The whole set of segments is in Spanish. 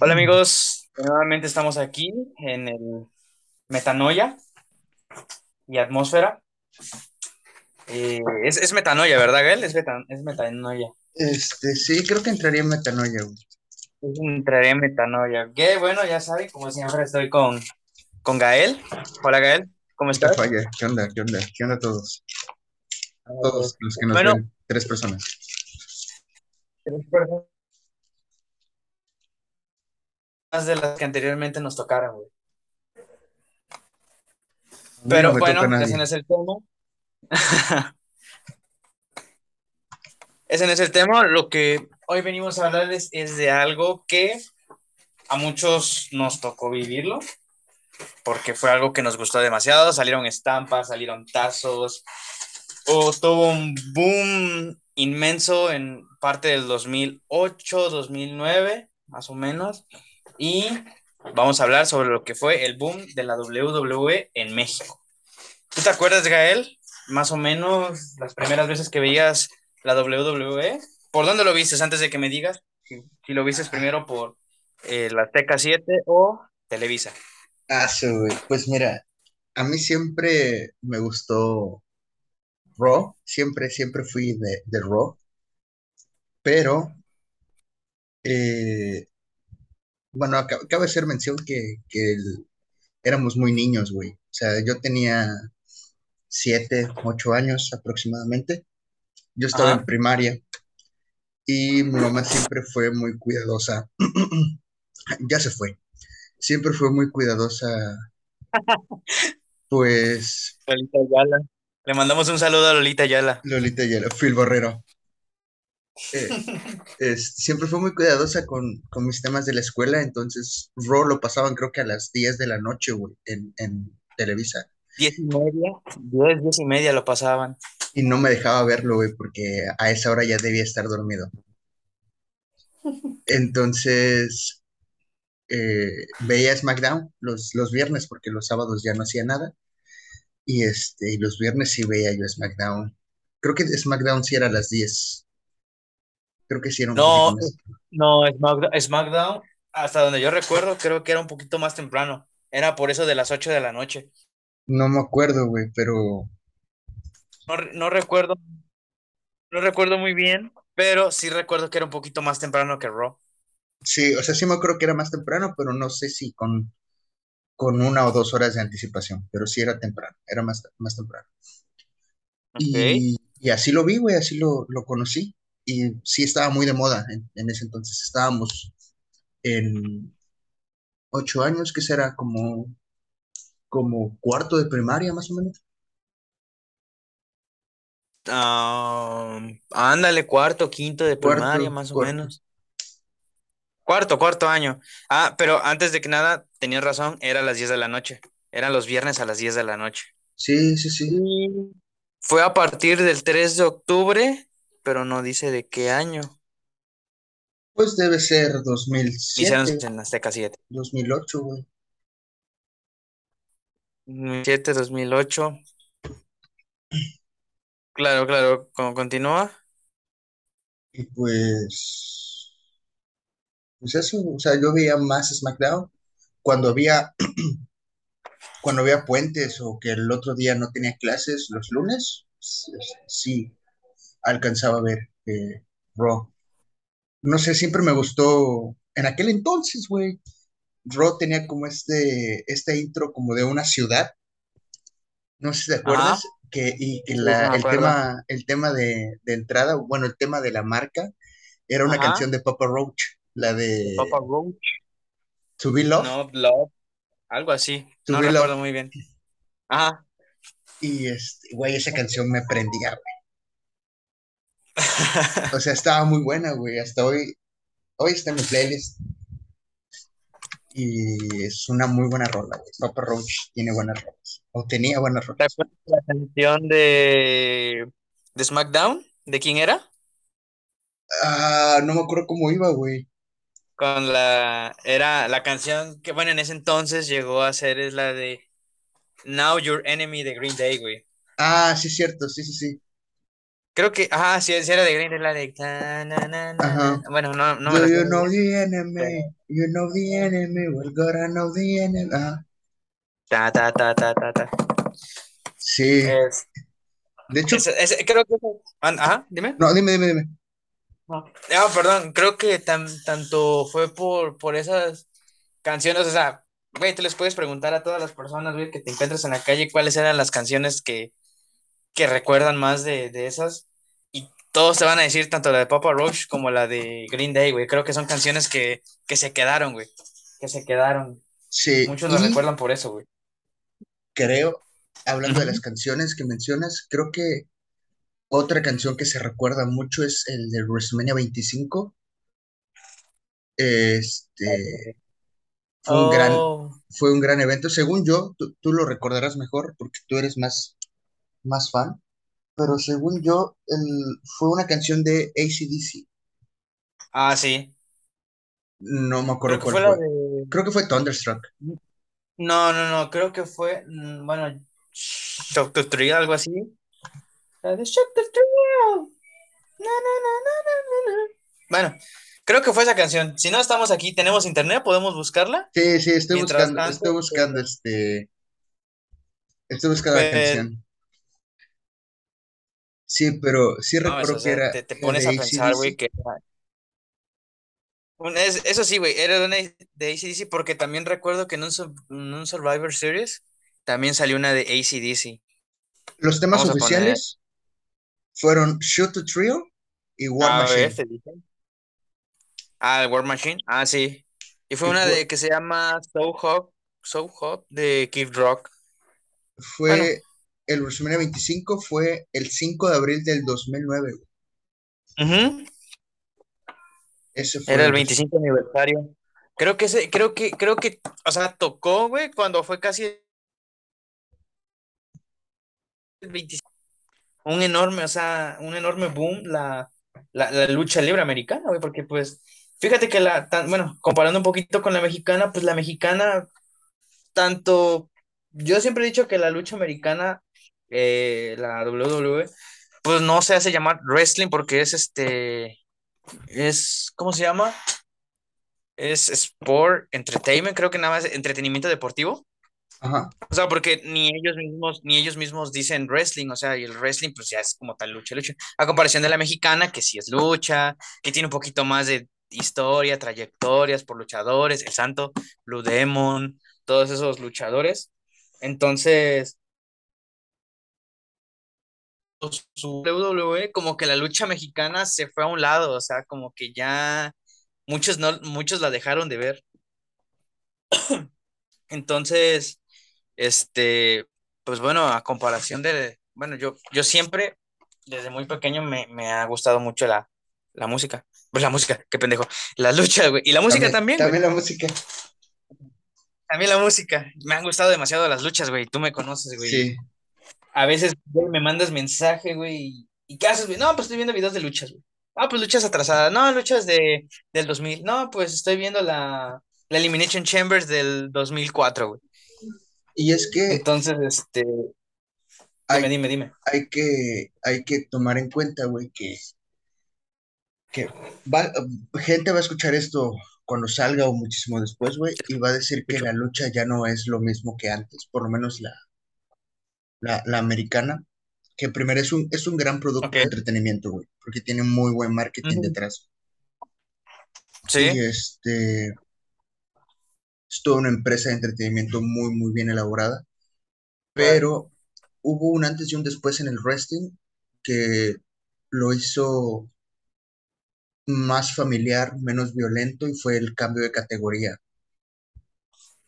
Hola amigos, nuevamente estamos aquí en el Metanoia y Atmósfera. Eh, es, es Metanoia, ¿verdad, Gael? Es, meta- es Metanoia. Este, sí, creo que entraría en metanoia, güey. Entraré en Metanoia. Que bueno, ya saben, como siempre estoy con, con Gael. Hola Gael, ¿cómo estás? falla. ¿Qué onda? ¿Qué onda? ¿Qué onda todos? Todos los que nos Bueno. ven, tres personas. Tres personas más de las que anteriormente nos tocaron, güey. Pero no bueno, ese no es el tema. ese no es el tema. Lo que hoy venimos a hablarles es de algo que a muchos nos tocó vivirlo, porque fue algo que nos gustó demasiado. Salieron estampas, salieron tazos, o tuvo un boom inmenso en parte del 2008, 2009, más o menos. Y vamos a hablar sobre lo que fue el boom de la WWE en México. ¿Tú te acuerdas, Gael? Más o menos las primeras veces que veías la WWE. ¿Por dónde lo viste antes de que me digas? Si, lo viste primero por eh, la Azteca 7 o Televisa. Ah, sí, güey. Pues mira, a mí siempre me gustó Raw. Siempre, siempre fui de, de Raw. Pero, eh, bueno, acá- cabe hacer mención que, que el- éramos muy niños, güey. O sea, yo tenía siete, ocho años aproximadamente. Yo estaba en primaria y mi mamá siempre fue muy cuidadosa. Ya se fue. Siempre fue muy cuidadosa, pues Lolita Ayala. Le mandamos un saludo a Lolita Ayala. Lolita Ayala, Phil Borrero. Eh, es- siempre fue muy cuidadosa con, con mis temas de la escuela, entonces Raw lo pasaban creo que a las 10 de la noche, güey, en, en Televisa. Diez y media, diez, diez y media lo pasaban. Y no me dejaba verlo, güey, porque a esa hora ya debía estar dormido. Entonces, eh, veía SmackDown los, los viernes, porque los sábados ya no hacía nada. Y, este, y los viernes sí veía yo SmackDown. Creo que SmackDown sí era a las 10. Creo que sí era un No, no, SmackDown, SmackDown, hasta donde yo recuerdo, creo que era un poquito más temprano. Era por eso de las 8 de la noche. No me acuerdo, güey, pero No, no recuerdo, no recuerdo muy bien, pero sí recuerdo que era un poquito más temprano que Raw. sí, o sea, sí me acuerdo que era más temprano, pero no sé si con, con una o dos horas de anticipación, pero sí era temprano, era más, más temprano. Y, y así lo vi, güey, así lo, lo conocí. Y sí estaba muy de moda en, en ese entonces. Estábamos en ocho años, que será como, como cuarto de primaria, más o menos. Ah, ándale, cuarto, quinto de primaria, Cuarto, más o menos. Cuarto, cuarto año. Ah, pero antes de que nada, tenías razón, era a las 10 de la noche. Eran los viernes a las 10 de la noche. Sí, sí, sí. Fue a partir del 3 de octubre, pero no dice de qué año. Pues debe ser Hicieron 2007, en Azteca 7. 2008, güey. 2007, 2008. Claro, claro, ¿cómo continúa? Y pues, pues eso, o sea, yo veía más SmackDown cuando había, cuando había puentes o que el otro día no tenía clases los lunes, sí, alcanzaba a ver eh, Raw. No sé, siempre me gustó, en aquel entonces, güey, Raw tenía como este, este intro como de una ciudad, no sé si te acuerdas, que, y que la, el tema, el tema de, de entrada, bueno, el tema de la marca era una Ajá, canción de Papa Roach, la de Papa Roach. To Be Loved, No, Love, algo así. To No recuerdo Loved. muy bien. Ajá. Y, este, güey, esa canción me prendía, güey. O sea, estaba muy buena, güey. Hasta hoy, hoy está en mi playlist. Y es una muy buena rola, güey. Papa Roach tiene buenas rolas. O tenía buenas ¿Te rolas. acuerdas de la canción de, de SmackDown? ¿De quién era? Ah, no me acuerdo cómo iba, güey. Con la, era la canción que, bueno, en ese entonces llegó a ser es la de Now Your Enemy de Green Day, güey. Ah, sí, cierto, sí, sí, sí. Creo que, ajá, sí, sí era de Green ta, na, na, na, na. Ajá. Bueno, no, no me Do you know the enemy? You know the enemy. Well, gotta know the enemy. Ajá. Ta, ta, ta, ta, ta, ta. Sí. Es, De hecho, es- es- creo que... Ajá, dime. no, dime, dime, dime. No, Ah, perdón, creo que tan- tanto fue por, por esas canciones, o sea, güey, te les puedes preguntar a todas las personas, güey, que te encuentres en la calle cuáles eran las canciones que, que recuerdan más de, de esas, y todos te van a decir tanto la de Papa Roach como la de Green Day, güey, creo que son canciones que, que se quedaron, güey, que se quedaron, Sí. muchos Y recuerdan por eso, güey. creo, hablando de las canciones que mencionas, creo que otra canción que se recuerda mucho es el de WrestleMania 25. Este fue un gran, Oh, fue un gran evento. Según yo, tú, tú lo recordarás mejor porque tú eres más, más fan. Pero según yo, el- fue una canción de AC/DC. ah, sí, No me creo acuerdo que cuál fue la fue. de... Creo que fue Thunderstruck. No, no, no, creo que fue, mm, bueno, Shock the Thrill, algo así. La de Shock. Na, na, na, na, na, na, na. Bueno, creo que fue esa canción. Si no estamos aquí, tenemos internet, podemos buscarla. Sí, sí, estoy Mientras buscando, tanto, estoy buscando este, estoy buscando la pues, canción. Sí, pero sí no, eso, recuerdo o que sea, era, te, te era pones de a pensar, AC/DC. güey, que es- eso sí, güey, era de una de AC/DC porque también recuerdo que en un, en un Survivor Series también salió una de AC/DC. Los temas Vamos a poner, oficiales fueron Shoot to Thrill y War a ver, Machine. te dije. Ah, el War Machine, ah, sí. Y fue Y una fue, de que se llama So Hot, So Hot de Kid Rock. Bueno, fue el WrestleMania 25 fue el 5 de abril del 2009. güey. ujú. Ese fue Era el el Wrestle- 25 aniversario. Creo que ese, creo que, creo que, o sea, tocó, güey, cuando fue casi el 25. Un enorme, o sea, un enorme boom la, la, la lucha libre americana, güey, porque pues, fíjate que la, tan- bueno, comparando un poquito con la mexicana, pues la mexicana, tanto, yo siempre he dicho que la lucha americana, eh, la WWE, pues no se hace llamar wrestling porque es este, es, ¿cómo se llama? Es Sport Entertainment, creo que nada más entretenimiento deportivo. Ajá. O sea, porque ni ellos mismos, ni ellos mismos dicen wrestling, o sea, y el wrestling pues ya es como tal lucha, lucha. A comparación de la mexicana, que sí es lucha, que tiene un poquito más de historia, trayectorias por luchadores, el Santo, Blue Demon, todos esos luchadores. Entonces, su WWE, como que la lucha mexicana se fue a un lado, o sea, como que ya muchos no, muchos la dejaron de ver. Entonces, este, pues bueno, a comparación de, bueno, yo, yo siempre, desde muy pequeño, me, me ha gustado mucho la, la música. Pues la música, qué pendejo. La lucha, güey. Y la música También, también, también la música. También la música. Me han gustado demasiado las luchas, güey. Tú me conoces, güey. Sí. A veces güey, me mandas mensaje, güey. y- ¿Y qué haces, güey? No, pues estoy viendo videos de luchas, güey. Ah, pues luchas atrasadas. No, luchas de, del 2000. No, pues estoy viendo la, la Elimination Chambers del 2004, güey. Y es que Entonces, este, dime, dime, dime. hay que, hay que tomar en cuenta, güey, que, que va- gente va a escuchar esto cuando salga o muchísimo después, güey, y va a decir que la lucha ya no es lo mismo que antes, por lo menos la, la, la americana, que primero es un, es un gran producto de entretenimiento, güey, porque tiene muy buen marketing detrás. Sí. Y este es toda una empresa de entretenimiento muy, muy bien elaborada, pero hubo un antes y un después en el wrestling que lo hizo más familiar, menos violento y fue el cambio de categoría.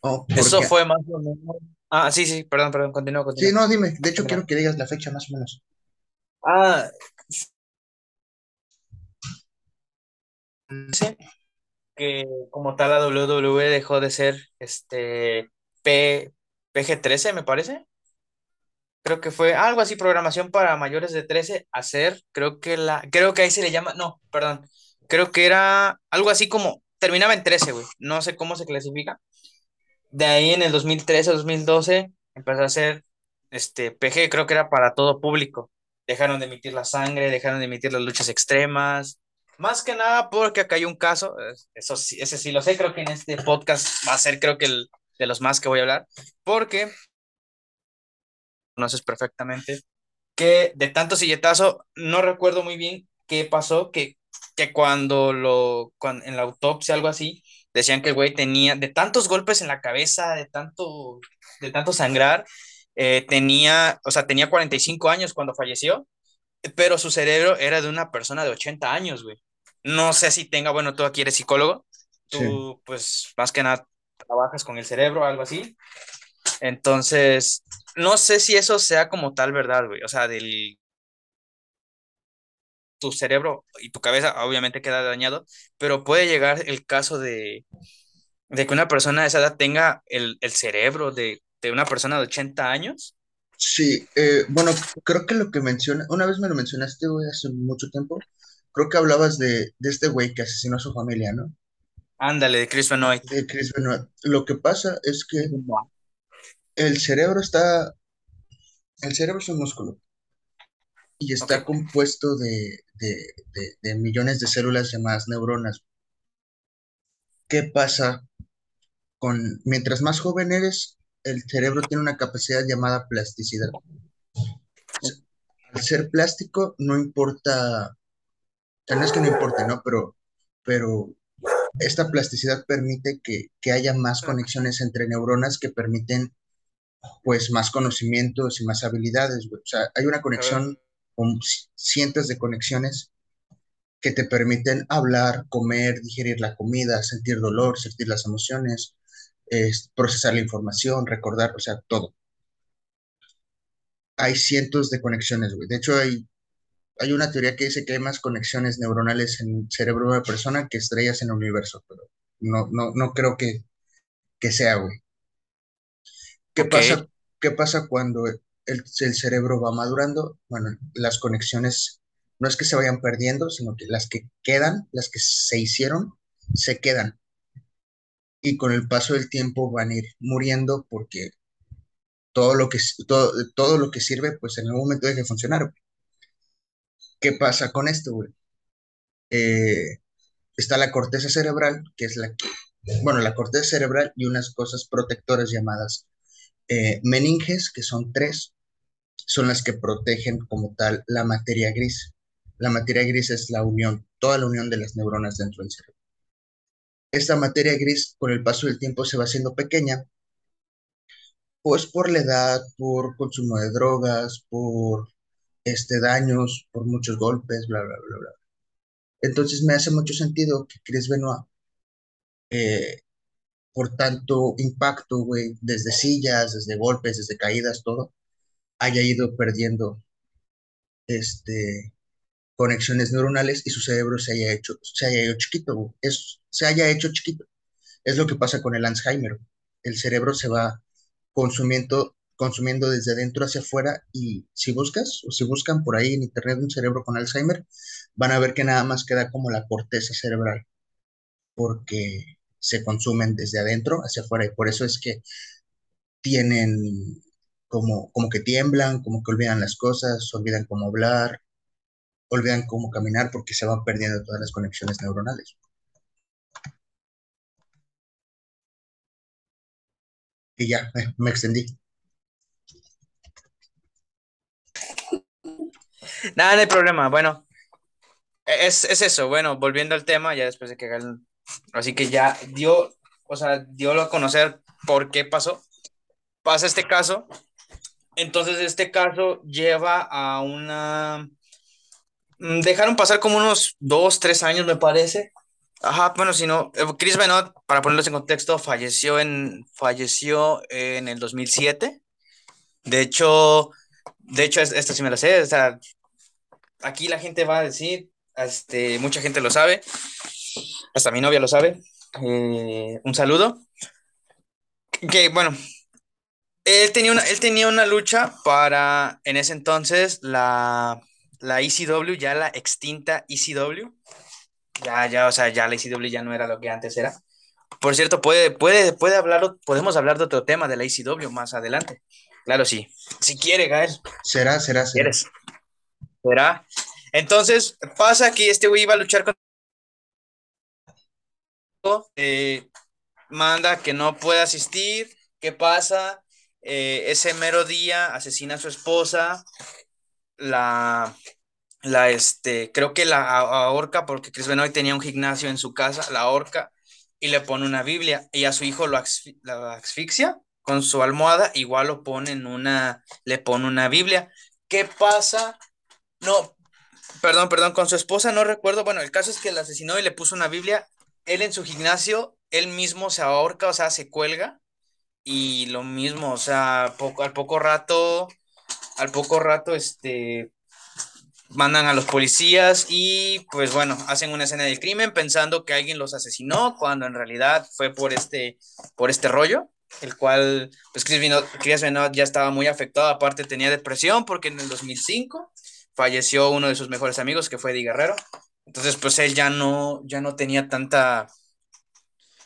Oh, Eso fue más o menos. Ah, sí, sí, perdón, perdón, continúa, sí, continúa. no, dime, de hecho quiero que digas la fecha más o menos. Ah, sí, que como tal la WWE dejó de ser este P, PG-13, me parece. Creo que fue algo así, programación para mayores de 13 a ser, creo que la, creo que ahí se le llama, no, perdón, creo que era algo así como, terminaba en 13, güey, no sé cómo se clasifica. De ahí en el 2013, 2012, empezó a ser este PG, creo que era para todo público. dejaron de emitir la sangre, dejaron de emitir las luchas extremas. Más que nada porque acá hay un caso, eso sí, ese sí lo sé, creo que en este podcast va a ser creo que el de los más que voy a hablar, porque conoces perfectamente que de tanto silletazo, no recuerdo muy bien qué pasó, que, que cuando lo, cuando, en la autopsia, algo así, decían que el güey tenía, de tantos golpes en la cabeza, de tanto, de tanto sangrar, eh, tenía, o sea, tenía 45 años cuando falleció, pero su cerebro era de una persona de 80 años, güey. No sé si tenga, bueno, tú aquí eres psicólogo, tú pues más que nada trabajas con el cerebro, algo así. Entonces, no sé si eso sea como tal verdad, güey. O sea, del tu cerebro y tu cabeza obviamente queda dañado, pero puede llegar el caso de, de que una persona de esa edad tenga el, el cerebro de, de, una persona de 80 años. Sí, eh, bueno, creo que lo que menciona, una vez me lo mencionaste, güey, hace mucho tiempo, creo que hablabas de, de este güey que asesinó a su familia, ¿no? Ándale, de Chris Benoit. De Chris Benoit. Lo que pasa es que el cerebro está, el cerebro es un músculo y está okay. compuesto de, de, de, de, millones de células llamadas neuronas. ¿Qué pasa con, mientras más joven eres, el cerebro tiene una capacidad llamada plasticidad. Al ser plástico, no importa, o sea, no es que no importe, ¿no? Pero, pero esta plasticidad permite que, que haya más conexiones entre neuronas que permiten pues más conocimientos y más habilidades. O sea, hay una conexión con cientos de conexiones que te permiten hablar, comer, digerir la comida, sentir dolor, sentir las emociones, eh, procesar la información, recordar, o sea, todo. Hay cientos de conexiones, güey. De hecho, hay, hay una teoría que dice que hay más conexiones neuronales en el cerebro de una persona que estrellas en el universo, pero no, no, no creo que, que sea, güey. ¿Qué, okay. pasa, ¿Qué pasa cuando el, cerebro va madurando? Bueno, las conexiones no es que se vayan perdiendo, sino que las que quedan, las que se hicieron, se quedan. Y con el paso del tiempo van a ir muriendo porque todo lo que, todo, todo lo que sirve, pues en algún momento deja de funcionar. ¿Qué pasa con esto? Eh, está la corteza cerebral, que es la bueno, la corteza cerebral y unas cosas protectoras llamadas eh, meninges, que son tres, son las que protegen como tal la materia gris. La materia gris es la unión, toda la unión de las neuronas dentro del cerebro. Esta materia gris, con el paso del tiempo, se va haciendo pequeña, pues por la edad, por consumo de drogas, por este, daños, por muchos golpes, bla, bla, bla, bla. Entonces me hace mucho sentido que Chris Benoit eh, por tanto impacto, güey, desde sillas, desde golpes, desde caídas, todo, haya ido perdiendo este, conexiones neuronales y su cerebro se haya hecho, se haya hecho chiquito. Es, se haya hecho chiquito. Es lo que pasa con el Alzheimer. El cerebro se va consumiendo, consumiendo desde dentro hacia afuera y si buscas o si buscan por ahí en internet un cerebro con Alzheimer, van a ver que nada más queda como la corteza cerebral. Porque se consumen desde adentro hacia afuera y por eso es que tienen como, como que tiemblan, como que olvidan las cosas, olvidan cómo hablar, olvidan cómo caminar porque se van perdiendo todas las conexiones neuronales. Y ya, eh, me extendí. Nada, no hay problema. Bueno, es, es, eso. Bueno, volviendo al tema, ya después de que hagan Así que ya dio, o sea, dio a conocer por qué pasó. Pasa este caso. Entonces, este caso lleva a una. Mm, dejaron pasar como unos dos, tres años, me parece. Ajá, bueno, si no, eh, Chris Benoit, para ponerlos en contexto, falleció en, falleció en el 2007. De hecho, de hecho, esto sí me lo sé, o sea, aquí la gente va a decir, este, mucha gente lo sabe, hasta mi novia lo sabe. Eh, un saludo. Que bueno, él tenía, una, él tenía una lucha para, en ese entonces, la, la ECW, ya la extinta ECW. Ya, ya, o sea, ya la ECW ya no era lo que antes era. Por cierto, puede, puede, puede hablar, podemos hablar de otro tema de la ECW más adelante. Claro, sí. Si quiere, Gael. Será, será, será. ¿Quieres? será. Entonces, pasa que este güey iba a luchar con... Eh, manda que no puede asistir. ¿Qué pasa? Eh, ese mero día asesina a su esposa, la, la, este, creo que la ahorca porque Chris Benoit tenía un gimnasio en su casa, la ahorca y le pone una Biblia y a su hijo lo, asfixia con su almohada, igual lo pone en una, le pone una Biblia. ¿Qué pasa? No, perdón, perdón, con su esposa no recuerdo, bueno, el caso es que la asesinó y le puso una Biblia, él en su gimnasio, él mismo se ahorca, o sea, se cuelga y lo mismo, o sea, poco, al poco rato, al poco rato, este, mandan a los policías y pues bueno, hacen una escena del crimen pensando que alguien los asesinó cuando en realidad fue por este, por este rollo, el cual pues Chris Benoit, ya estaba muy afectado, aparte tenía depresión porque en el 2005 falleció uno de sus mejores amigos que fue Eddie Guerrero, entonces pues él ya no, ya no tenía tanta,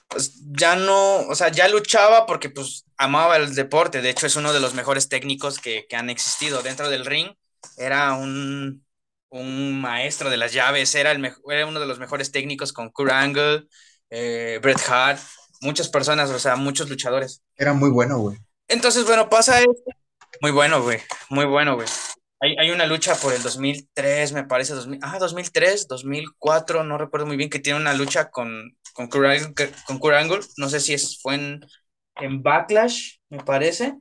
pues ya no, o sea, ya luchaba porque pues amaba el deporte, de hecho es uno de los mejores técnicos que, que han existido dentro del ring, era un, un maestro de las llaves, era, el era uno de los mejores técnicos con Kurt Angle, eh, Bret Hart, muchas personas, o sea, muchos luchadores. Era muy bueno, güey. Entonces, bueno, pasa esto. Muy bueno, güey. Muy bueno, güey. Hay, hay, una lucha por el 2003, me parece. 2000, ah, 2003, 2004, no recuerdo muy bien, que tiene una lucha con, con, Kurt, con Kurt Angle. No sé si es, fue en, en Backlash, me parece.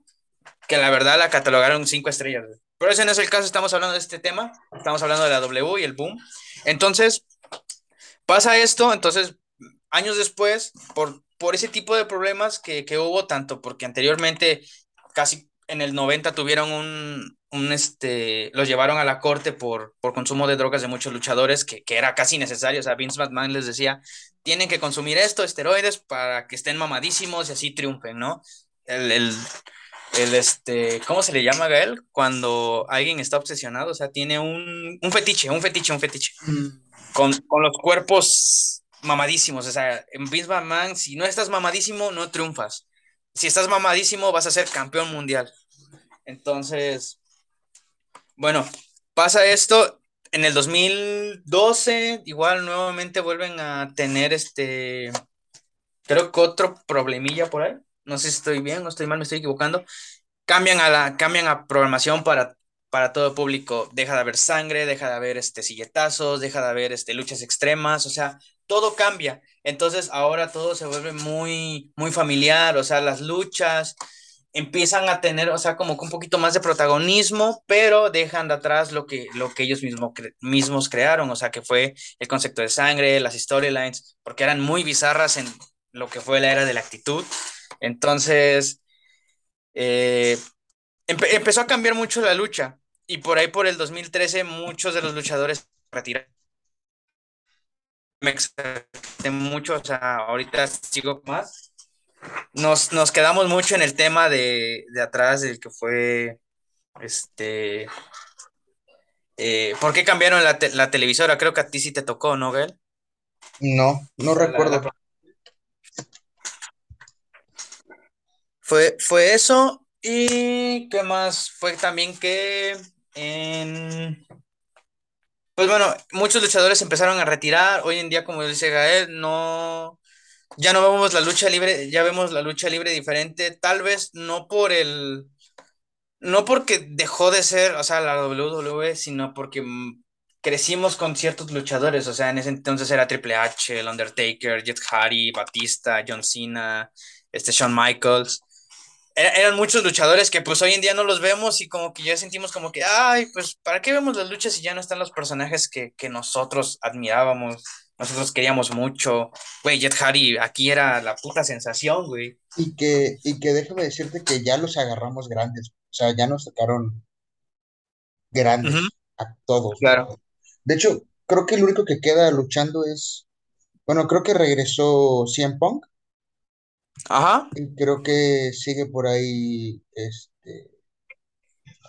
Que la verdad la catalogaron cinco estrellas. Pero ese no es el caso, estamos hablando de este tema, estamos hablando de la W y el boom. Entonces, pasa esto, entonces, años después, por, por ese tipo de problemas que, que hubo, tanto porque anteriormente, casi en el 90 tuvieron un, un este, los llevaron a la corte por, por consumo de drogas de muchos luchadores, que, que era casi necesario, o sea, Vince McMahon les decía, tienen que consumir esto, esteroides, para que estén mamadísimos y así triunfen, ¿no? El, el, el este, ¿cómo se le llama a Gael? Cuando alguien está obsesionado, o sea, tiene un, un fetiche, un fetiche, un fetiche. Con, con, los cuerpos mamadísimos, o sea, en Vince McMahon, si no estás mamadísimo, no triunfas. Si estás mamadísimo, vas a ser campeón mundial. Entonces, bueno, pasa esto. En el 2012, igual nuevamente vuelven a tener este, creo que otro problemilla por ahí no sé si estoy bien o estoy mal, me estoy equivocando, cambian a la, cambian a programación para, para todo público, deja de haber sangre, deja de haber este, silletazos, deja de haber este, luchas extremas, o sea, todo cambia. Entonces ahora todo se vuelve muy, muy familiar, o sea, las luchas empiezan a tener, o sea, como que un poquito más de protagonismo, pero dejan de atrás lo que, lo que ellos mismos, mismos crearon, o sea, que fue el concepto de sangre, las storylines, porque eran muy bizarras en lo que fue la era de la actitud. Entonces, eh, empezó a cambiar mucho la lucha y por ahí por el 2013 muchos de los luchadores retiraron. Me mucho, o sea, ahorita sigo más. Nos, nos quedamos mucho en el tema de, de atrás, del que fue, este, eh, ¿por qué cambiaron la, la, televisora? Creo que a ti sí te tocó, ¿no, Gael? No, no recuerdo. Fue, fue eso. ¿Y qué más? Fue también que en... Pues bueno, muchos luchadores empezaron a retirar. Hoy en día, como dice Gael, no... Ya no vemos la lucha libre, ya vemos la lucha libre diferente. Tal vez no por el... No porque dejó de ser, o sea, la WWE, sino porque crecimos con ciertos luchadores, o sea, en ese entonces era Triple H, el Undertaker, Jet Hardy, Batista, John Cena, este Shawn Michaels eran muchos luchadores que pues hoy en día no los vemos y como que ya sentimos como que, ay, pues ¿para qué vemos las luchas si ya no están los personajes que, que nosotros admirábamos? Nosotros queríamos mucho. Güey, Jet Hardy aquí era la puta sensación, güey. Y que, y que déjame decirte que ya los agarramos grandes. O sea, ya nos sacaron grandes a todos. Claro. De hecho, creo que el único que queda luchando es. Bueno, creo que regresó CM Punk. Ajá. Y creo que sigue por ahí este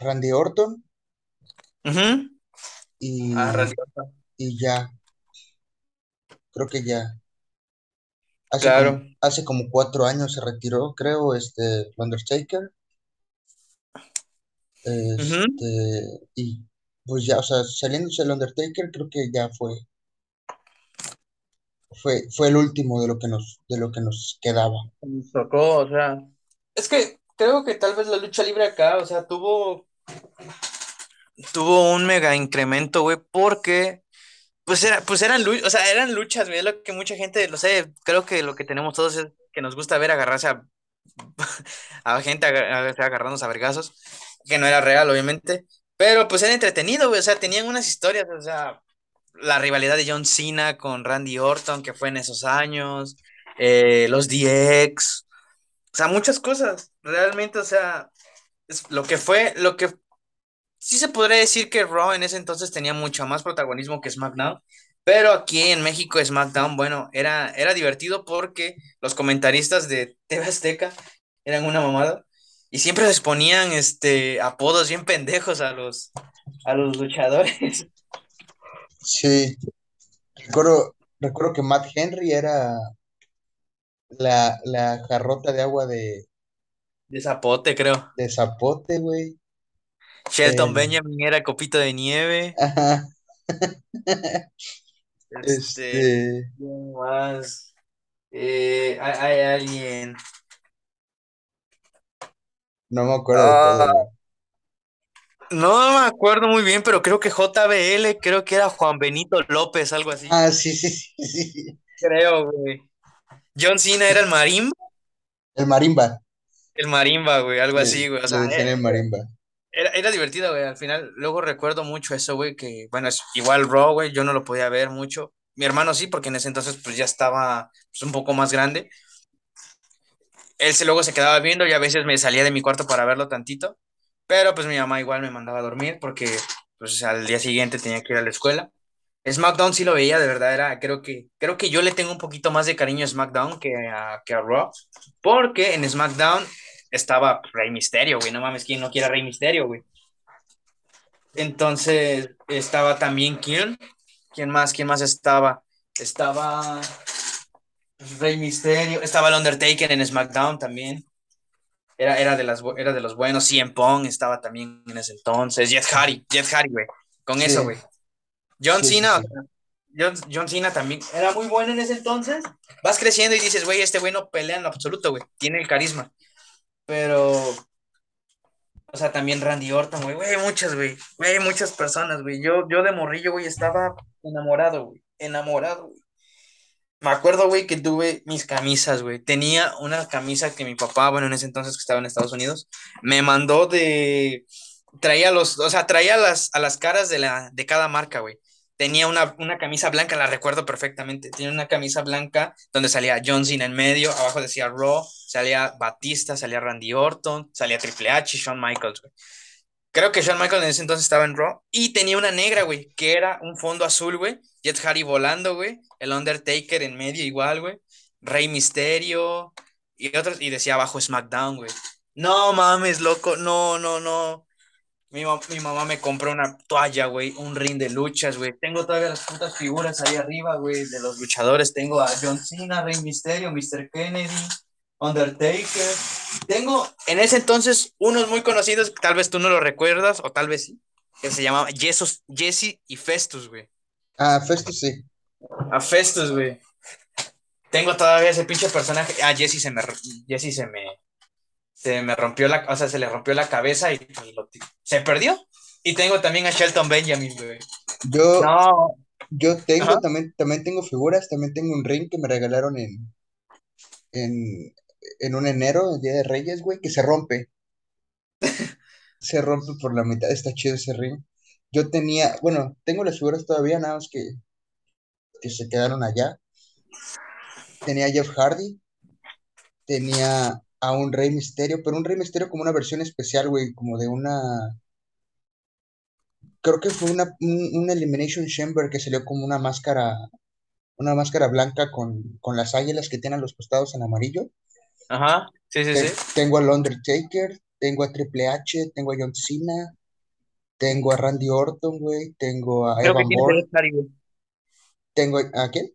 Randy Orton. y, ah, Randy Orton. y ya. Creo que ya. Hace, claro. como, hace como cuatro años se retiró, creo, este Undertaker. Este, y pues ya, o sea, saliéndose el Undertaker, creo que ya fue, fue, fue el último de lo que nos, de lo que nos quedaba. Nos tocó, o sea, es que creo que tal vez la lucha libre acá, o sea, tuvo, tuvo un mega incremento, güey, porque pues era, pues eran, o sea, eran luchas, güey, es lo que mucha gente, lo sé, creo que lo que tenemos todos es que nos gusta ver agarrarse a, a gente aga- a- agarrándose a vergazos, que no era real, obviamente, pero pues era entretenido, güey, o sea, tenían unas historias, o sea, la rivalidad de John Cena con Randy Orton, que fue en esos años, eh, los DX, o sea, muchas cosas, realmente, o sea, es lo que fue, lo que sí se podría decir que Raw en ese entonces tenía mucho más protagonismo que SmackDown, pero aquí en México SmackDown, bueno, era, era divertido porque los comentaristas de TV Azteca eran una mamada y siempre les ponían este apodos bien pendejos a los a los luchadores. Sí, recuerdo, recuerdo que Matt Henry era la, la jarrota de agua de, De zapote, creo. de zapote, güey. Shelton El, Benjamin era copito de nieve. ajá, Este, este, ¿quién más? Eh, hay, hay alguien. no me acuerdo Ah, no me acuerdo muy bien, pero creo que JBL, creo que era Juan Benito López, algo así. Ah, sí, sí, sí, sí. Creo, güey. John Cena era el marimba, El marimba, el marimba, güey, algo así, güey. O sea, decían eh, el marimba. Era, era divertido, güey. Al final, luego recuerdo mucho eso, güey, que, bueno, es igual Raw, güey, yo no lo podía ver mucho. Mi hermano sí, porque en ese entonces, pues ya estaba pues, un poco más grande. Él se, luego se quedaba viendo y a veces me salía de mi cuarto para verlo tantito. Pero pues mi mamá igual me mandaba a dormir porque pues al día siguiente tenía que ir a la escuela. SmackDown sí lo veía, de verdad, era, creo que, creo que yo le tengo un poquito más de cariño a SmackDown que a, que a Raw, porque en SmackDown estaba Rey Misterio, güey, no mames, ¿quién no quiere Rey Misterio, güey? Entonces estaba también, ¿quién? ¿Quién más? ¿Quién más estaba? Estaba Rey Misterio, estaba el Undertaker en SmackDown también. Era, era, de las, era de los buenos. CM Punk estaba también en ese entonces. Jeff Hardy, Jeff Hardy, güey. Con eso, güey. John sí, Cena, sí. John, John Cena también era muy bueno en ese entonces. Vas creciendo y dices, güey, este güey no pelea en lo absoluto, güey. Tiene el carisma. Pero, o sea, también Randy Orton, güey. Güey, muchas, güey. Güey, muchas personas, güey. Yo, yo de morrillo, güey, estaba enamorado, güey. Enamorado, güey. Me acuerdo, güey, que tuve mis camisas, güey. Tenía una camisa que mi papá, bueno, en ese entonces que estaba en Estados Unidos, me mandó de... Traía los, o sea, traía las, a las caras de, la, de cada marca, güey. Tenía una, una camisa blanca, la recuerdo perfectamente. Tenía una camisa blanca donde salía John Cena en medio, abajo decía Raw, salía Batista, salía Randy Orton, salía Triple H y Shawn Michaels, güey. Creo que Shawn Michaels en ese entonces estaba en Raw y tenía una negra, güey, que era un fondo azul, güey. Jet Hardy volando, güey. El Undertaker en medio igual, güey. Rey Misterio y otros. Y decía abajo SmackDown, güey. No mames, loco. No, no, no. Mi, mi mamá me compró una toalla, güey. Un ring de luchas, güey. Tengo todavía las putas figuras ahí arriba, güey, de los luchadores. Tengo a John Cena, Rey Misterio, Mr. Kennedy, Undertaker. Tengo en ese entonces unos muy conocidos, tal vez tú no los recuerdas, o tal vez sí, que se llamaban Jesus, Jesse y Festus, güey. Ah, Festus sí. A Festus, güey. Tengo todavía ese pinche personaje. A Jesse se me, Jesse se me, se me rompió la, o sea, se le rompió la cabeza y, y lo- se perdió. Y tengo también a Shelton Benjamin, güey. Yo, No, yo tengo, ajá. también, también tengo figuras, también tengo un ring que me regalaron en, en, en un enero, el Día de Reyes, güey, que se rompe. Se rompe por la mitad, está chido ese ring. Yo tenía, bueno, tengo las figuras todavía, nada más que, que se quedaron allá. Tenía a Jeff Hardy, tenía a un Rey Misterio, pero un Rey Misterio como una versión especial, güey, como de una, creo que fue una, un, un Elimination Chamber que salió como una máscara, una máscara blanca con, con las águilas que tienen los costados en amarillo. Ajá, sí, sí, Te- sí. tengo al Undertaker, tengo a Triple H, tengo a John Cena, tengo a Randy Orton, güey, tengo a Creo Evan Bourne, tengo a, ¿a quién?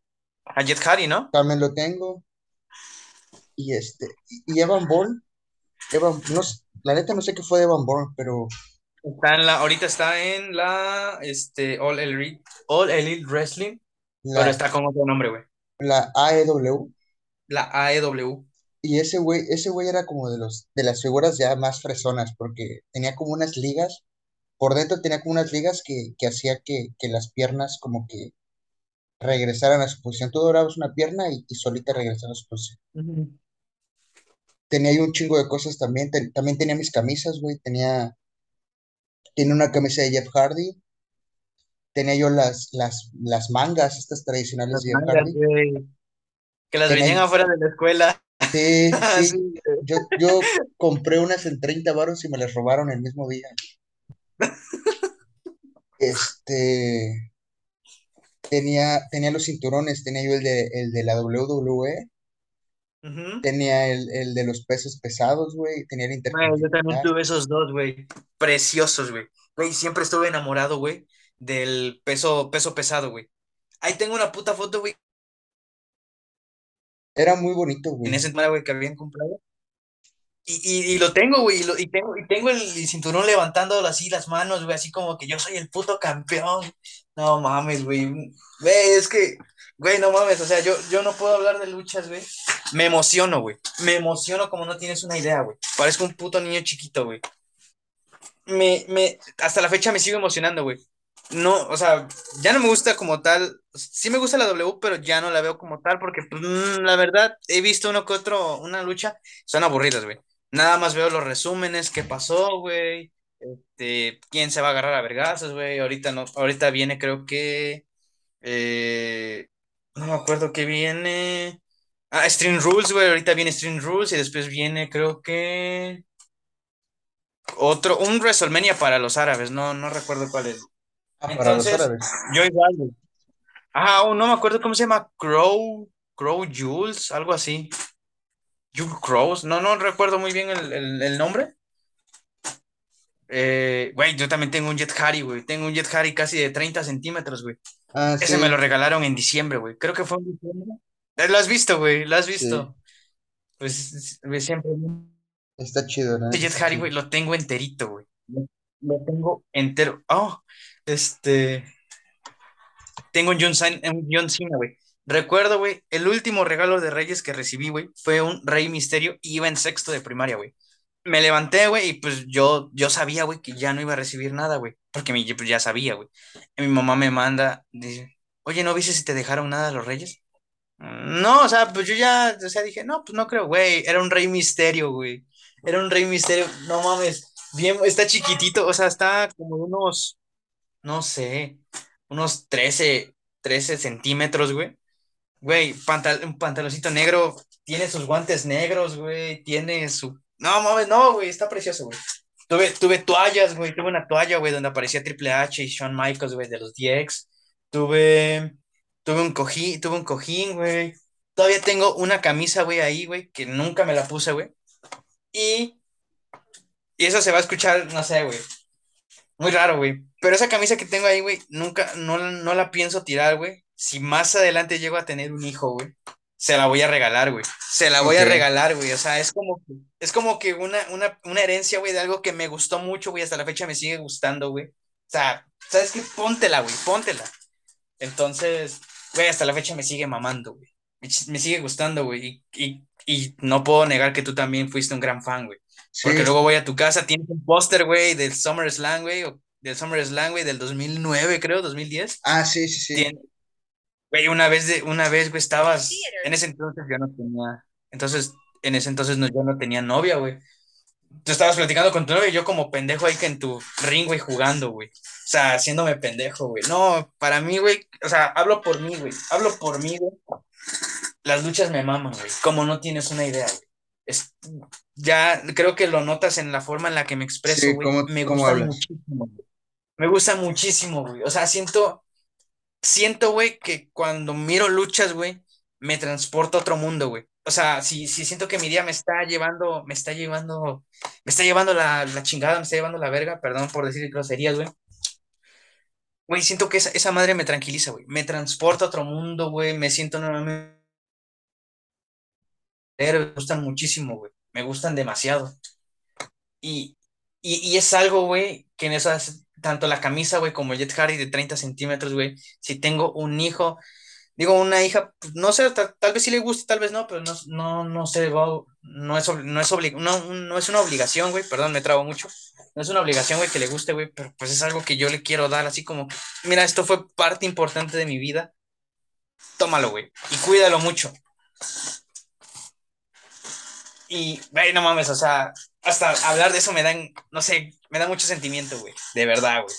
A Jet Hardy, ¿no? También lo tengo. Y este, y Evan Bourne, Evan, no la neta no sé qué fue de Evan Bourne, pero Está en la, ahorita está en la este, All Elite, All Elite Wrestling, pero está con otro nombre, güey. la AEW. La AEW. Y ese güey, ese güey era como de los, de las figuras ya más fresonas, porque tenía como unas ligas, por dentro tenía como unas ligas que, que hacía que, que las piernas como que regresaran a su posición. Tú doblabas una pierna y, y solita regresaba a su posición. Tenía yo un chingo de cosas también. ten- también tenía mis camisas, güey. Tenía, tenía una camisa de Jeff Hardy. Tenía yo las, las, las mangas, estas tradicionales Las de Jeff mangas, Hardy. güey. Que las Tenía, venían afuera de la escuela. sí, sí. Yo, yo compré unas en 30 varos y me las robaron el mismo día. Este, tenía, tenía los cinturones, tenía yo el de, el de la WWE, Tenía el, el de los pesos pesados, güey, tenía el Güey, yo también tuve esos dos, güey. Preciosos, güey. Güey, siempre estuve enamorado, güey, del peso, peso pesado, güey. Ahí tengo una puta foto, güey, Era muy bonito, en güey. ese tema, güey, que habían comprado. Y, y, y lo tengo, güey, y, lo- y tengo, y tengo el, cinturón levantando así las manos, güey, así como que yo soy el puto campeón. No mames, güey. Güey, es que, güey, no mames, o sea, yo, yo no puedo hablar de luchas, güey. Me emociono, güey. Me emociono como no tienes una idea, güey. Parezco un puto niño chiquito, güey. Me, me, hasta la fecha me sigo emocionando, güey. No, o sea, ya no me gusta como tal. Sí me gusta la W, pero ya no la veo como tal porque, pues, mm, la verdad, he visto uno que otro, una lucha, son aburridas, güey. Nada más veo los resúmenes, qué pasó, güey. Este, quién se va a agarrar a vergazos, güey. Ahorita no, ahorita viene, creo que, eh, no me acuerdo qué viene. Ah, Stream Rules, güey. Ahorita viene Stream Rules y después viene, creo que otro, un WrestleMania para los árabes. No, no recuerdo cuál es. Ah, para los Entonces, árabes. yo igual. Ah, oh, no me acuerdo cómo se llama. Crow, Crow Jules, algo así. Jule Crows. No, no recuerdo muy bien el, el- el nombre. Eh, güey, yo también tengo un Jet Harry, güey. Tengo un Jet Harry casi de 30 centímetros, güey. Ah, Ese me lo regalaron en diciembre, güey. Creo que fue en diciembre. Eh, ¿Lo has visto, güey? ¿Lo has sí. visto? Pues güey, siempre. Está chido, ¿no? Ese Jet Harry, güey, lo tengo enterito, güey. Lo, tengo entero. Oh, este. Tengo un John, Cena- un John Cena, güey. Recuerdo, güey, el último regalo de Reyes que recibí, güey, fue un Rey Misterio y iba en sexto de primaria, güey. Me levanté, güey, y pues yo, yo sabía, güey, que ya no iba a recibir nada, güey, porque mi, pues, ya sabía, güey. Mi mamá me manda, dice, oye, ¿no viste si te dejaron nada los Reyes? No, o sea, pues yo ya, o sea, dije, no, pues no creo, güey, era un Rey Misterio, güey. Era un Rey Misterio, no mames, bien, está chiquitito, o sea, está como unos no sé, unos trece trece centímetros, güey. Güey, pantal- un pantaloncito negro, tiene sus guantes negros, güey, tiene su... No, mames, no, güey, está precioso, güey. Tuve, tuve toallas, güey, tuve una toalla, güey, donde aparecía Triple H y Shawn Michaels, güey, de los DX. Tuve, tuve un cojín, tuve un cojín, güey. Todavía tengo una camisa, güey, ahí, güey, que nunca me la puse, güey. Y, y eso se va a escuchar, no sé, güey, muy raro, güey. Pero esa camisa que tengo ahí, güey, nunca, no, no la pienso tirar, güey. Si más adelante llego a tener un hijo, güey, se la voy a regalar, güey. Se la voy a regalar, güey. O sea, es como que, es como que una, una, una herencia, güey, de algo que me gustó mucho, güey. Hasta la fecha me sigue gustando, güey. O sea, ¿sabes qué? Póntela, güey, póntela. Entonces, güey, hasta la fecha me sigue mamando, güey. Me, me sigue gustando, güey. Y, y, y no puedo negar que tú también fuiste un gran fan, güey. Porque Sí. luego voy a tu casa, tienes un póster, güey, del Summer Slam, güey, o del Summer Slam, güey, del 2009, creo, 2010. Ah, sí, sí, sí. Tien- Güey, una vez, de, una vez, güey, estabas, en ese entonces yo no tenía, entonces, en ese entonces no, yo no tenía novia, güey. Tú estabas platicando con tu novia y yo como pendejo ahí que en tu ring, güey, jugando, güey. O sea, haciéndome pendejo, güey. No, para mí, güey, o sea, hablo por mí, güey. Hablo por mí, güey. Las luchas me maman, güey. Como no tienes una idea, güey. Es, ya creo que lo notas en la forma en la que me expreso, Sí, güey. ¿cómo, Me cómo gusta hablas? muchísimo, güey. Me gusta muchísimo, güey. O sea, siento, siento, güey, que cuando miro luchas, güey, me transporta a otro mundo, güey. O sea, si, si siento que mi día me está llevando, me está llevando, me está llevando la, la chingada, me está llevando la verga, perdón por decir groserías, güey. Güey, siento que esa, esa madre me tranquiliza, güey. Me transporta a otro mundo, güey. Me siento nuevamente. Me gustan muchísimo, güey. Me gustan demasiado. Y, es algo, güey, que en esas, tanto la camisa, güey, como Jet Hardy de 30 centímetros, güey, si tengo un hijo, digo, una hija, pues, no sé, tal, vez sí le guste, tal vez no, pero no, no, no sé, no es, no, es no, no es una obligación, güey, perdón, me trago mucho, no es una obligación, güey, que le guste, güey, pero pues es algo que yo le quiero dar, así como, mira, esto fue parte importante de mi vida, tómalo, güey, y cuídalo mucho. Y, güey, no mames, o sea, hasta hablar de eso me dan, no sé, me da mucho sentimiento, güey, de verdad, güey.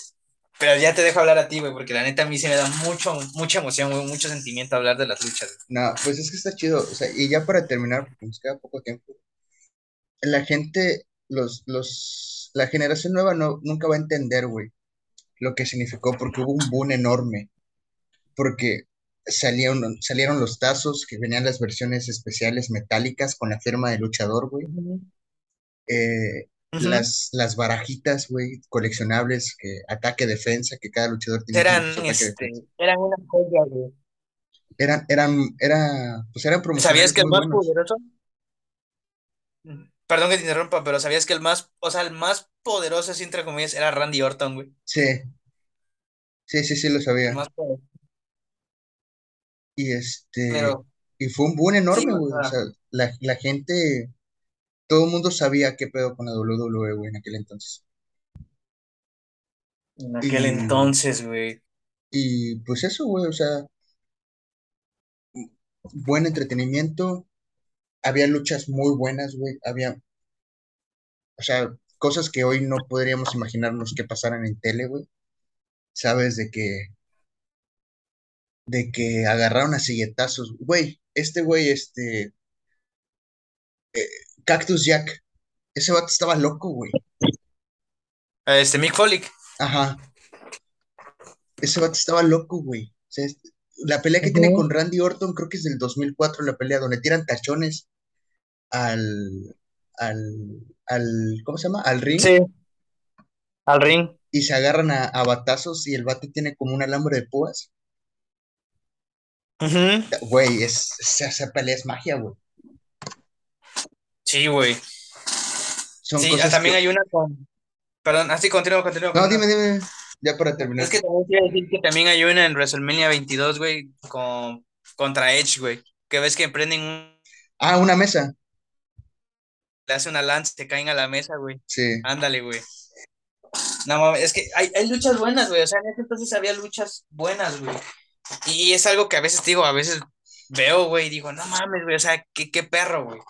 Pero ya te dejo hablar a ti, güey, porque la neta a mí sí me da mucho, mucha emoción, güey, mucho sentimiento hablar de las luchas. No, pues es que está chido, o sea, y ya para terminar, porque nos queda poco tiempo, la gente, los, los, la generación nueva no, nunca va a entender, güey, lo que significó, porque hubo un boom enorme, porque salieron, salieron los tazos, que venían las versiones especiales metálicas con la firma de luchador, güey. Eh, las, las barajitas, güey, coleccionables, que ataque, defensa, que cada luchador tiene. Eran, este, eran una joya, güey. Eran, eran, era, pues eran ¿Sabías que el más poderoso? Perdón que te interrumpa, pero ¿sabías que el más, o sea, el más poderoso, así entre comillas, era Randy Orton, güey? Sí. Sí, sí, sí, lo sabía. Y este, y fue un boom enorme, güey. o sea, la, la gente todo el mundo sabía qué pedo con la WWE, güey, en aquel entonces. En aquel entonces, güey. Y pues eso, güey, o sea, buen entretenimiento, había luchas muy buenas, güey, había, o sea, cosas que hoy no podríamos imaginarnos que pasaran en tele, güey. Sabes de que, de que agarraron a silletazos, güey, este güey, este, eh, Cactus Jack. Ese vato estaba loco, güey. Este, Mick Foley. Ajá. Ese vato estaba loco, güey. la pelea que tiene con Randy Orton, creo que es del 2004, la pelea donde tiran tachones al, al, al, ¿cómo se llama? Al ring. Sí. Al ring. Y se agarran a, batazos y el vato tiene como un alambre de púas. Güey, esa pelea es magia, güey. Sí, güey. Sí, también hay una con. Perdón, así continúo, continúo. No, dime, dime. Ya para terminar. Es que también quiero decir que también hay una en WrestleMania 22, güey, con... contra Edge, güey. Que ves que emprenden un. Ah, una mesa. Le hace una lanza, te caen a la mesa, güey. Sí. Ándale, güey. No mames, es que hay, hay luchas buenas, güey. O sea, en ese entonces había luchas buenas, güey. Y es algo que a veces digo, a veces veo, güey, y digo, no mames, güey, o sea, qué, qué perro, güey.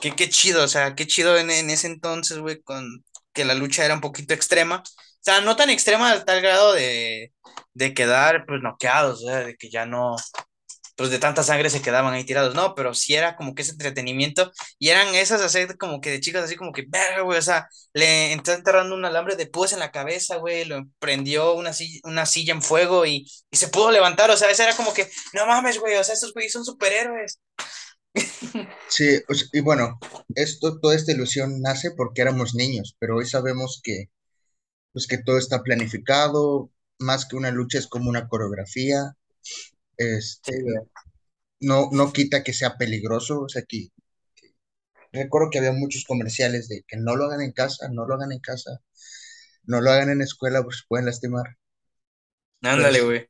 Qué, qué chido, o sea, qué chido en, ese entonces, güey, con que la lucha era un poquito extrema. O sea, no tan extrema al tal grado de, de quedar, pues, noqueados, o sea, de que ya no, pues, de tanta sangre se quedaban ahí tirados, no, pero sí era como que ese entretenimiento, y eran esas así como que de chicas así como que, verga, güey, o sea, le está enterrando un alambre de púas en la cabeza, güey, lo prendió una silla, una silla en fuego y, y se pudo levantar, o sea, esa era como que, no mames, güey, o sea, estos güeyes son superhéroes. Sí, y bueno, esto, toda esta ilusión nace porque éramos niños, pero hoy sabemos que, pues que todo está planificado, más que una lucha es como una coreografía, este, no, no quita que sea peligroso, o sea, que, recuerdo que había muchos comerciales de que no lo hagan en casa, no lo hagan en casa, no lo hagan en escuela, pues pueden lastimar. Ándale, güey.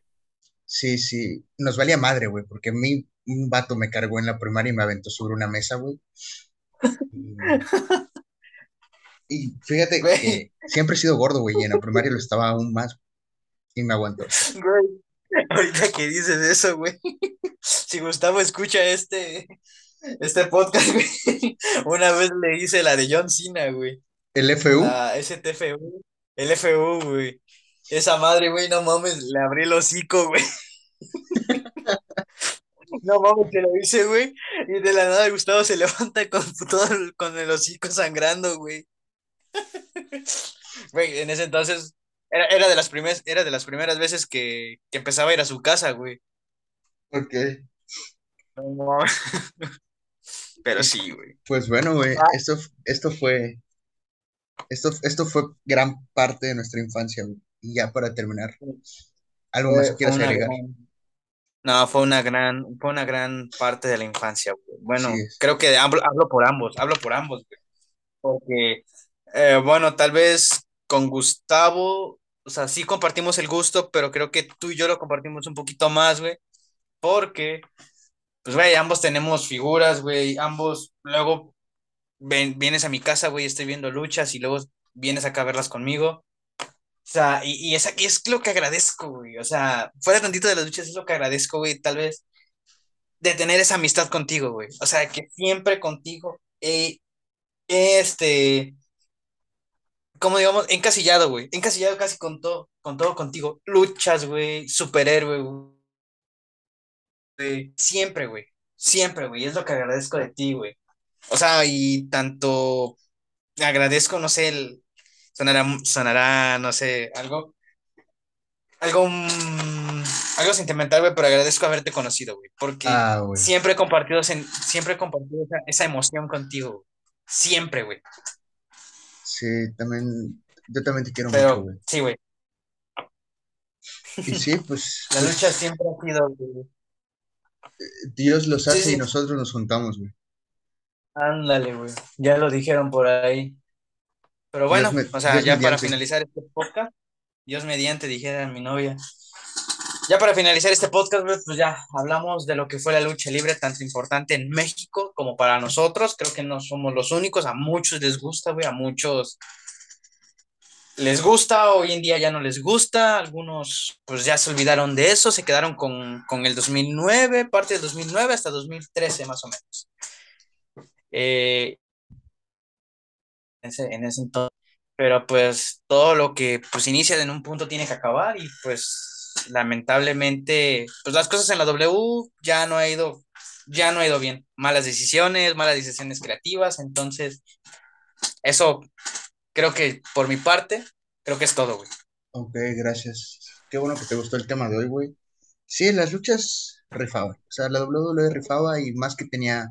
Sí, sí, nos valía madre, güey, porque a mí un vato me cargó en la primaria y me aventó sobre una mesa, güey. Y, fíjate que siempre he sido gordo, güey, y en la primaria lo estaba aún más. Y me aguantó. Güey, ahorita que dices eso, güey. Si Gustavo escucha este, este podcast, güey, una vez le hice la de John Cena, güey. ¿El FU? La STFU. El FU, güey. Esa madre, güey, no mames, le abrí el hocico, güey. No mames, te lo hice, güey. Y de la nada Gustavo se levanta con todo el, con el hocico sangrando, güey. Güey, en ese entonces era, era, de las primeras, era de las primeras veces que, que empezaba a ir a su casa, güey. Ok. Pero sí, güey. Pues bueno, güey, ah. esto, esto fue. Esto, esto fue gran parte de nuestra infancia, güey. Y ya para terminar, ¿algo más que quieras agregar? No, fue una gran, fue una gran parte de la infancia, güey. Bueno, creo que hablo, por ambos, hablo por ambos, güey. Porque, eh, bueno, tal vez con Gustavo, o sea, sí compartimos el gusto, pero creo que tú y yo lo compartimos un poquito más, güey, porque, pues, güey, ambos tenemos figuras, güey, ambos, luego ven, vienes a mi casa, güey, estoy viendo luchas y luego vienes acá a verlas conmigo. O sea, y, y es, es lo que agradezco, güey. O sea, fuera tantito de las luchas, es lo que agradezco, güey, tal vez, de tener esa amistad contigo, güey. O sea, que siempre contigo, eh, este, como digamos, encasillado, güey. Encasillado casi con todo, con todo contigo. Luchas, güey, superhéroe, güey. Siempre, güey. Siempre, güey. Es lo que agradezco de ti, güey. O sea, y tanto agradezco, no sé, el, sonará, sonará, no sé, algo, algo, mm, algo sentimental, güey, pero agradezco haberte conocido, güey, porque Ah, güey. siempre he compartido, siempre he compartido esa, esa emoción contigo, güey. Siempre, güey. Sí, también, yo también te quiero mucho, Pero, güey. sí, güey. Y sí, pues, La lucha pues siempre ha sido, güey. Dios los Sí, hace y sí. nosotros nos juntamos, güey. Ándale, güey. Ya lo dijeron por ahí. Pero bueno, me- o sea, Dios ya para mediante. finalizar este podcast, Dios mediante, dijera mi novia. Ya para finalizar este podcast, pues ya hablamos de lo que fue la lucha libre, tanto importante en México como para nosotros. Creo que no somos los únicos, a muchos les gusta, güey, a muchos les gusta, hoy en día ya no les gusta, algunos pues ya se olvidaron de eso, se quedaron con, con el 2009, parte del 2009 hasta 2013 más o menos. Eh, ese, en ese entonces. Pero pues todo lo que pues inicia en un punto tiene que acabar y pues lamentablemente pues las cosas en la W ya no ha ido ya no ha ido bien. Malas decisiones, malas decisiones creativas, entonces eso creo que por mi parte creo que es todo, güey. Ok, gracias. Qué bueno que te gustó el tema de hoy, güey. Sí, las luchas rifaban. O sea, la WWE rifaba y más que tenía,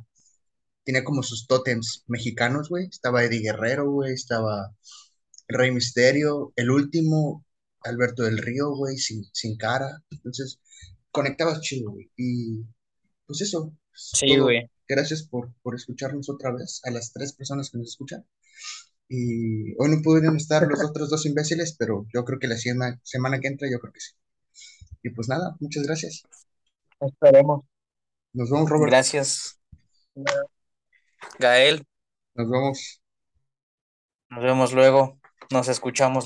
tenía como sus tótems mexicanos, güey. Estaba Eddie Guerrero, güey. Estaba Rey Misterio. El último, Alberto del Río, güey, sin, sin cara. Entonces, conectabas chido, güey. Y pues eso, es Sí, güey. Gracias por, por escucharnos otra vez, a las tres personas que nos escuchan. Y hoy no pudieron estar los otros dos imbéciles, pero yo creo que la sema- semana que entra, yo creo que sí. Y pues nada, muchas gracias. Esperemos. Nos vemos, Robert. Gracias. Gael, Nos vemos. nos vemos luego, nos escuchamos luego.